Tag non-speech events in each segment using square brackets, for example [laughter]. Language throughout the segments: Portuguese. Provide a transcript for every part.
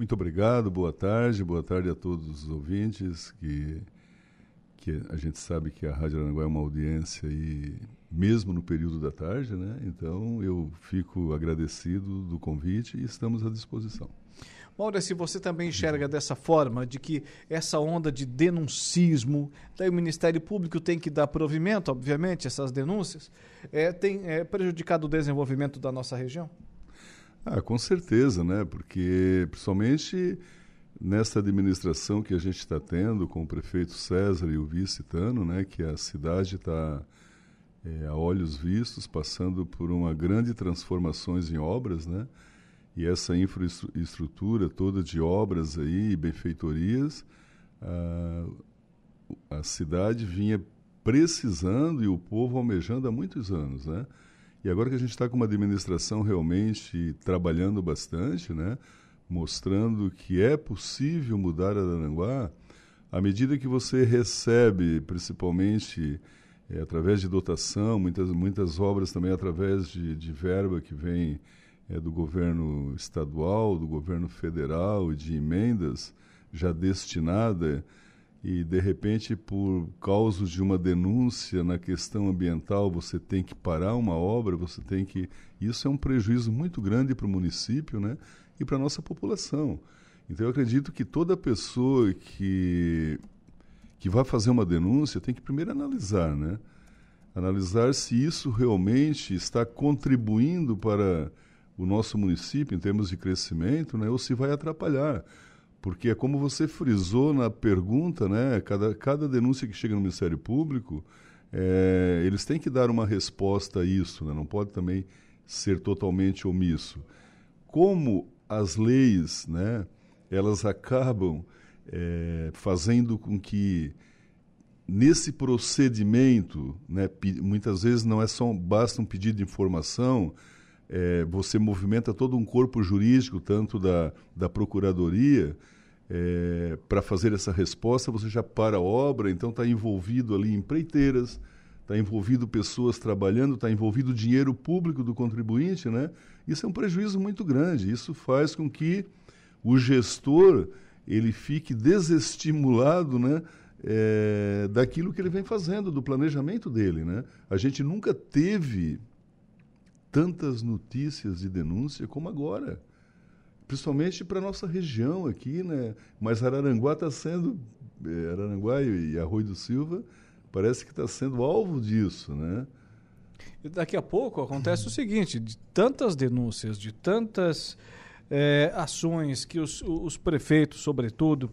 Muito obrigado, boa tarde, boa tarde a todos os ouvintes que que a gente sabe que a Rádio Aranguá é uma audiência aí, mesmo no período da tarde, né? Então eu fico agradecido do convite e estamos à disposição. Maurício, você também enxerga dessa forma, de que essa onda de denuncismo, daí o Ministério Público tem que dar provimento, obviamente, essas denúncias, é, tem é, prejudicado o desenvolvimento da nossa região? Ah, com certeza, né? Porque, principalmente nessa administração que a gente está tendo com o prefeito César e o vice Tano, né? Que a cidade está é, a olhos vistos, passando por uma grande transformações em obras, né? E essa infraestrutura toda de obras aí, benfeitorias, a, a cidade vinha precisando e o povo almejando há muitos anos, né? E agora que a gente está com uma administração realmente trabalhando bastante, né? mostrando que é possível mudar a Aranguá, à medida que você recebe, principalmente é, através de dotação, muitas, muitas obras também através de, de verba que vem é, do governo estadual, do governo federal e de emendas já destinada e de repente por causa de uma denúncia na questão ambiental você tem que parar uma obra, você tem que isso é um prejuízo muito grande para o município, né? E para a nossa população. Então eu acredito que toda pessoa que que vai fazer uma denúncia tem que primeiro analisar, né? Analisar se isso realmente está contribuindo para o nosso município em termos de crescimento, né? Ou se vai atrapalhar porque é como você frisou na pergunta, né? Cada, cada denúncia que chega no Ministério Público, é, eles têm que dar uma resposta a isso, né? não pode também ser totalmente omisso. Como as leis, né? Elas acabam é, fazendo com que nesse procedimento, né, muitas vezes não é só basta um pedido de informação, é, você movimenta todo um corpo jurídico, tanto da, da Procuradoria, é, para fazer essa resposta, você já para a obra, então está envolvido ali empreiteiras, está envolvido pessoas trabalhando, está envolvido dinheiro público do contribuinte, né? Isso é um prejuízo muito grande. Isso faz com que o gestor ele fique desestimulado, né? É, daquilo que ele vem fazendo, do planejamento dele, né? A gente nunca teve tantas notícias de denúncia como agora. Principalmente para a nossa região aqui, né? Mas Araranguá está sendo, eh, Araranguá e Arroio do Silva, parece que está sendo alvo disso, né? E daqui a pouco acontece o seguinte, de tantas denúncias, de tantas é, ações que os, os prefeitos, sobretudo,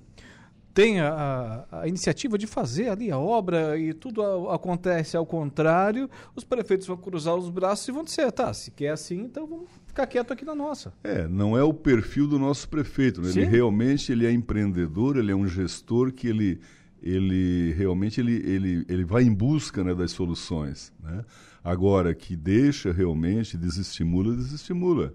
tem a, a, iniciativa de fazer ali a obra e tudo a, acontece ao contrário, os prefeitos vão cruzar os braços e vão dizer, tá, se quer assim, então vamos ficar quieto aqui na nossa. É, não é o perfil do nosso prefeito, né? ele realmente ele é empreendedor, ele é um gestor que ele, ele realmente ele, ele, ele vai em busca né, das soluções. Né? Agora, que deixa realmente, desestimula, desestimula.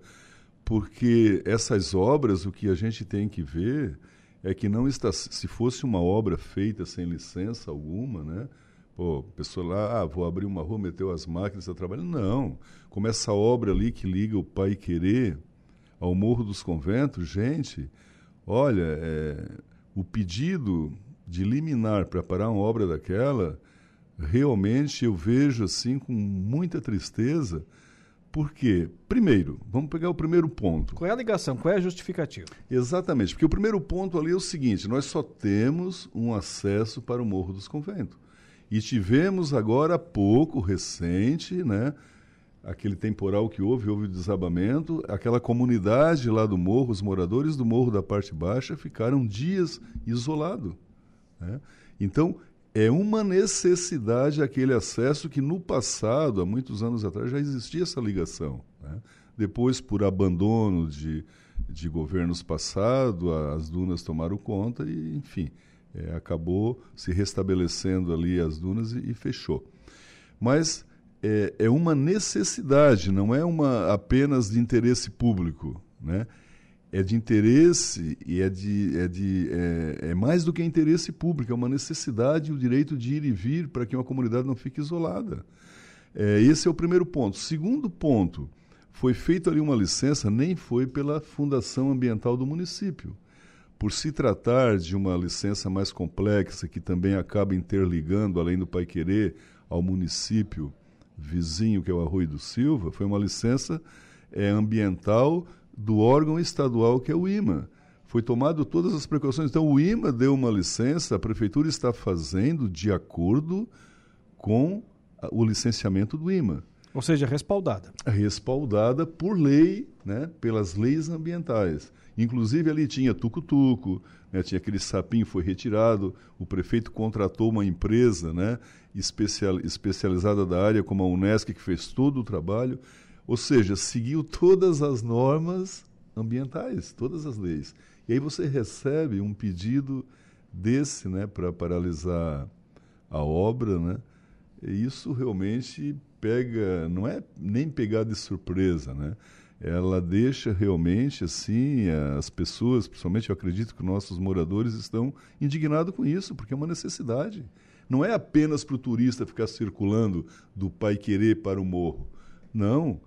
Porque essas obras, o que a gente tem que ver é que não está se fosse uma obra feita sem licença alguma, né? Pô, a pessoa lá, ah, vou abrir uma rua, meteu as máquinas, está trabalhando. Não. Como essa obra ali que liga o Pai Querer ao Morro dos Conventos, gente, olha, é, o pedido de liminar para parar uma obra daquela, realmente eu vejo assim com muita tristeza, porque, primeiro, vamos pegar o primeiro ponto. Qual é a ligação? Qual é a justificativa? Exatamente, porque o primeiro ponto ali é o seguinte: nós só temos um acesso para o Morro dos Conventos. E tivemos agora há pouco, recente, né, aquele temporal que houve, houve o desabamento, aquela comunidade lá do morro, os moradores do morro da parte baixa ficaram dias isolados. Né? Então, é uma necessidade aquele acesso que no passado, há muitos anos atrás, já existia essa ligação. Né? Depois, por abandono de, de governos passados, as dunas tomaram conta e, enfim, é, acabou se restabelecendo ali as dunas e, e fechou. Mas é, é, uma necessidade, não é uma apenas de interesse público, né? É de interesse e é, de, é, de, é, é, mais do que interesse público, é uma necessidade o direito de ir e vir para que uma comunidade não fique isolada. É, esse é o primeiro ponto. Segundo ponto, foi feita ali uma licença, nem foi pela Fundação Ambiental do município. Por se tratar de uma licença mais complexa, que também acaba interligando, além do Pai Querer, ao município vizinho, que é o Arroio do Silva, foi uma licença é, ambiental do órgão estadual, que é o IMA. Foi tomado todas as precauções. Então, o IMA deu uma licença, a prefeitura está fazendo de acordo com o licenciamento do IMA. Ou seja, respaldada. Respaldada por lei, né, pelas leis ambientais. Inclusive ali tinha tucutuco, né, tinha aquele sapinho foi retirado, o prefeito contratou uma empresa né, especial, especializada da área, como a Unesc, que fez todo o trabalho. Ou seja, seguiu todas as normas ambientais, todas as leis. E aí você recebe um pedido desse né, para paralisar a obra, né? E isso realmente pega, não é nem pegar de surpresa, né? Ela deixa realmente assim as pessoas, principalmente eu acredito que nossos moradores estão indignados com isso, porque é uma necessidade. Não é apenas para o turista ficar circulando do Pai Querer para o morro. Não,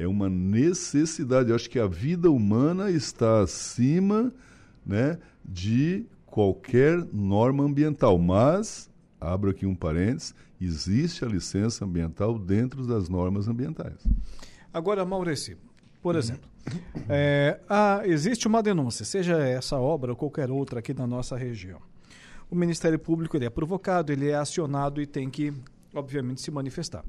é uma necessidade. Eu acho que a vida humana está acima né, de qualquer norma ambiental, mas abro aqui um parênteses, existe a licença ambiental dentro das normas ambientais. Agora, Maurício, por exemplo, é, há, existe uma denúncia, seja essa obra ou qualquer outra aqui na nossa região. O Ministério Público ele é provocado, ele é acionado e tem que, obviamente, se manifestar.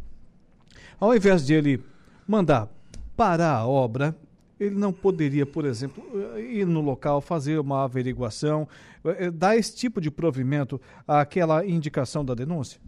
Ao invés de ele mandar parar a obra, ele não poderia, por exemplo, ir no local, fazer uma averiguação, eh, dar esse tipo de provimento àquela indicação da denúncia?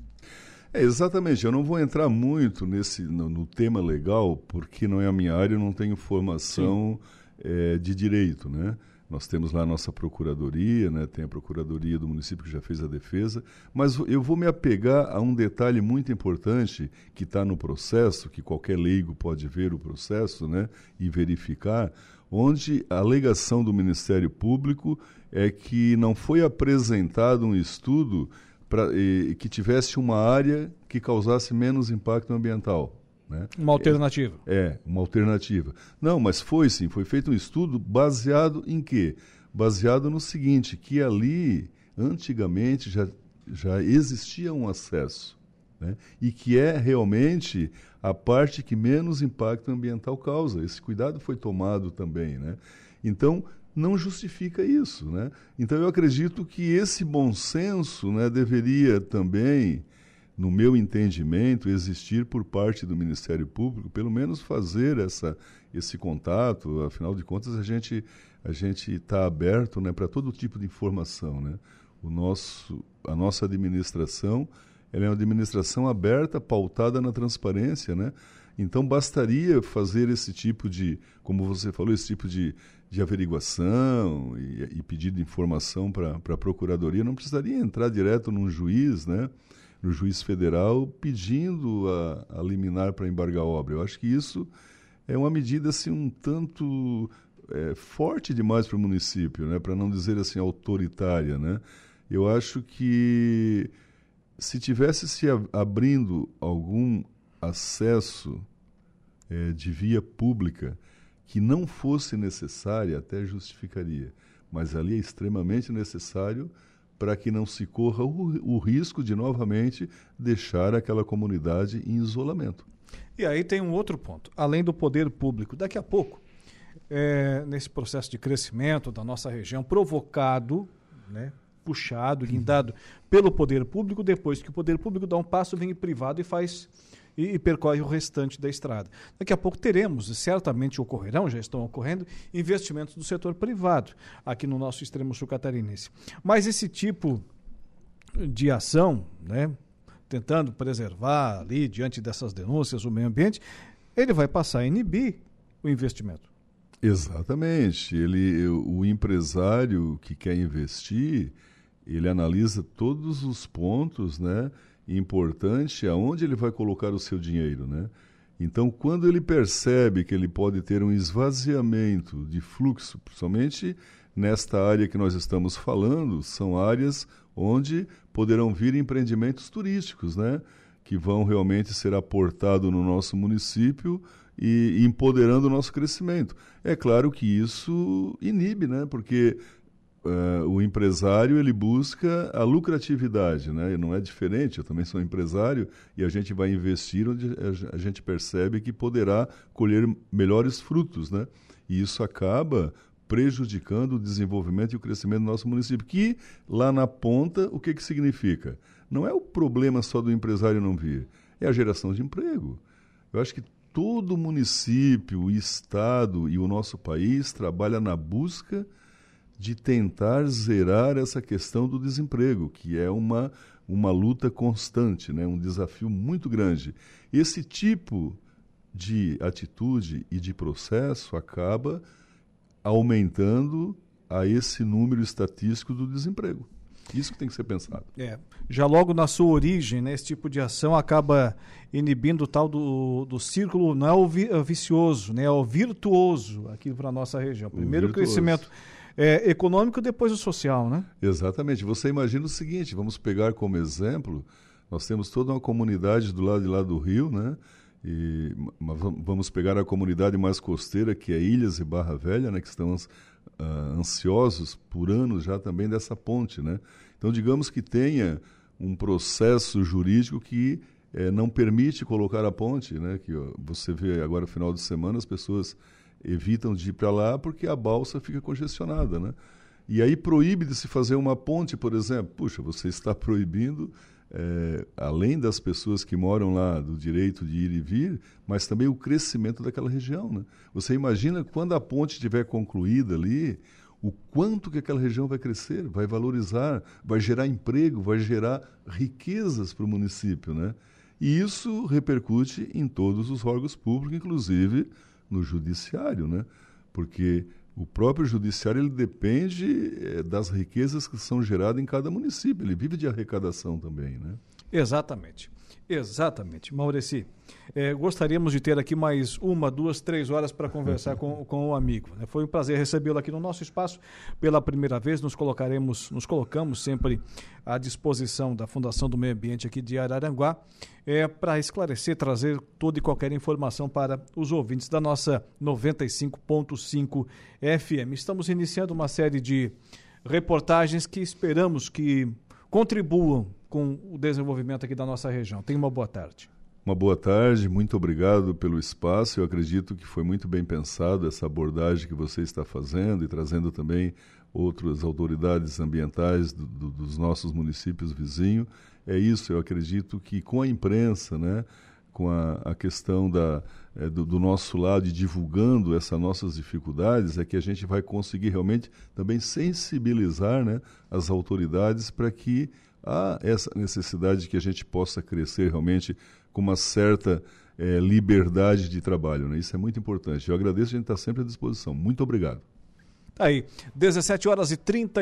É, exatamente. Eu não vou entrar muito nesse no, no, tema legal, porque não é a minha área, eu não tenho formação é, de direito, né? Nós temos lá a nossa procuradoria, né? tem a procuradoria do município que já fez a defesa, mas eu vou me apegar a um detalhe muito importante que está no processo, que qualquer leigo pode ver o processo né? e verificar, onde a alegação do Ministério Público é que não foi apresentado um estudo pra, e, que tivesse uma área que causasse menos impacto ambiental. Né? Uma alternativa. É, é, uma alternativa. Não, mas foi sim, foi feito um estudo baseado em quê? Baseado no seguinte, que ali, antigamente, já, já existia um acesso. Né? E que é realmente a parte que menos impacto ambiental causa. Esse cuidado foi tomado também. Né? Então, não justifica isso. Né? Então, eu acredito que esse bom senso né, deveria também no meu entendimento, existir por parte do Ministério Público, pelo menos fazer essa, esse contato. Afinal de contas, a gente a gente está aberto, né, para todo tipo de informação, né? O nosso a nossa administração, ela é uma administração aberta, pautada na transparência, né? Então bastaria fazer esse tipo de, como você falou, esse tipo de, de averiguação e, e pedido de informação para a procuradoria. Não precisaria entrar direto num juiz, né? No juiz federal pedindo a, a liminar para embargar a obra. Eu acho que isso é uma medida assim um tanto é, forte demais para o município, né? para não dizer assim autoritária. Né? Eu acho que se tivesse se abrindo algum acesso é, de via pública que não fosse necessária, até justificaria. Mas ali é extremamente necessário para que não se corra o, o risco de novamente deixar aquela comunidade em isolamento. E aí tem um outro ponto, além do poder público. Daqui a pouco, é, nesse processo de crescimento da nossa região, provocado, né, puxado, guindado pelo poder público, depois que o poder público dá um passo, vem o privado e faz e, e, percorre o restante da estrada. Daqui a pouco teremos, e certamente ocorrerão, já estão ocorrendo, investimentos do setor privado aqui no nosso extremo sul catarinense. Mas esse tipo de ação, né, tentando preservar ali, diante dessas denúncias, o meio ambiente, ele vai passar a inibir o investimento. Exatamente. Ele, o empresário que quer investir, ele analisa todos os pontos, né? Importante aonde ele vai colocar o seu dinheiro, né? Então, quando ele percebe que ele pode ter um esvaziamento de fluxo, principalmente nesta área que nós estamos falando, são áreas onde poderão vir empreendimentos turísticos, né? Que vão realmente ser aportados no nosso município e empoderando o nosso crescimento. É claro que isso inibe, né? Porque uh, o empresário ele busca a lucratividade, né? E não é diferente. Eu também sou empresário e a gente vai investir onde a gente percebe que poderá colher melhores frutos, né? E isso acaba prejudicando o desenvolvimento e o crescimento do nosso município. Que lá na ponta, o que, que significa? Não é o problema só do empresário não vir, é a geração de emprego. Eu acho que todo município, estado e o nosso país trabalha na busca de tentar zerar essa questão do desemprego, que é uma, uma luta constante, né? um desafio muito grande. Esse tipo de atitude e de processo acaba aumentando a esse número estatístico do desemprego. Isso que tem que ser pensado. É. Já logo na sua origem, né, esse tipo de ação acaba inibindo o tal do, do círculo, não é o vi, é vicioso, né, é o virtuoso aqui para a nossa região. Primeiro o crescimento é, econômico, depois o social, né? Exatamente. Você imagina o seguinte, vamos pegar como exemplo, nós temos toda uma comunidade do lado de lá do rio, né? E vamos pegar a comunidade mais costeira, que é Ilhas e Barra Velha, né? Que estão uh, ansiosos por anos já também dessa ponte, né? Então, digamos que tenha um processo jurídico que eh, não permite colocar a ponte, né? Que ó, você vê agora no final de semana as pessoas evitam de ir para lá porque a balsa fica congestionada, né? E aí proíbe de se fazer uma ponte, por exemplo. Puxa, você está proibindo, é, além das pessoas que moram lá, do direito de ir e vir, mas também o crescimento daquela região. Né? Você imagina quando a ponte estiver concluída ali, o quanto que aquela região vai crescer, vai valorizar, vai gerar emprego, vai gerar riquezas para o município. Né? E isso repercute em todos os órgãos públicos, inclusive no judiciário, né? Porque o próprio judiciário ele depende é, das riquezas que são geradas em cada município. Ele vive de arrecadação também, né? Exatamente. Exatamente. Maureci, é, gostaríamos de ter aqui mais uma, duas, três horas para conversar [laughs] com, com o amigo. Né? Foi um prazer recebê-lo aqui no nosso espaço pela primeira vez. Nos colocaremos, nos colocamos sempre à disposição da Fundação do Meio Ambiente aqui de Araranguá é, para esclarecer, trazer toda e qualquer informação para os ouvintes da nossa 95.5 FM. Estamos iniciando uma série de reportagens que esperamos que contribuam com o desenvolvimento aqui da nossa região. Tenha uma boa tarde. Uma boa tarde, muito obrigado pelo espaço. Eu acredito que foi muito bem pensado essa abordagem que você está fazendo e trazendo também outras autoridades ambientais do, do, dos nossos municípios vizinhos. É isso, eu acredito que com a imprensa, né, com a, a questão da, é, do, do, nosso lado e divulgando essas nossas dificuldades, é que a gente vai conseguir realmente também sensibilizar né, as autoridades para que há essa necessidade de que a gente possa crescer realmente com uma certa é, liberdade de trabalho. Né? Isso é muito importante. Eu agradeço, a gente está sempre à disposição. Muito obrigado. Tá aí, 17 horas e 30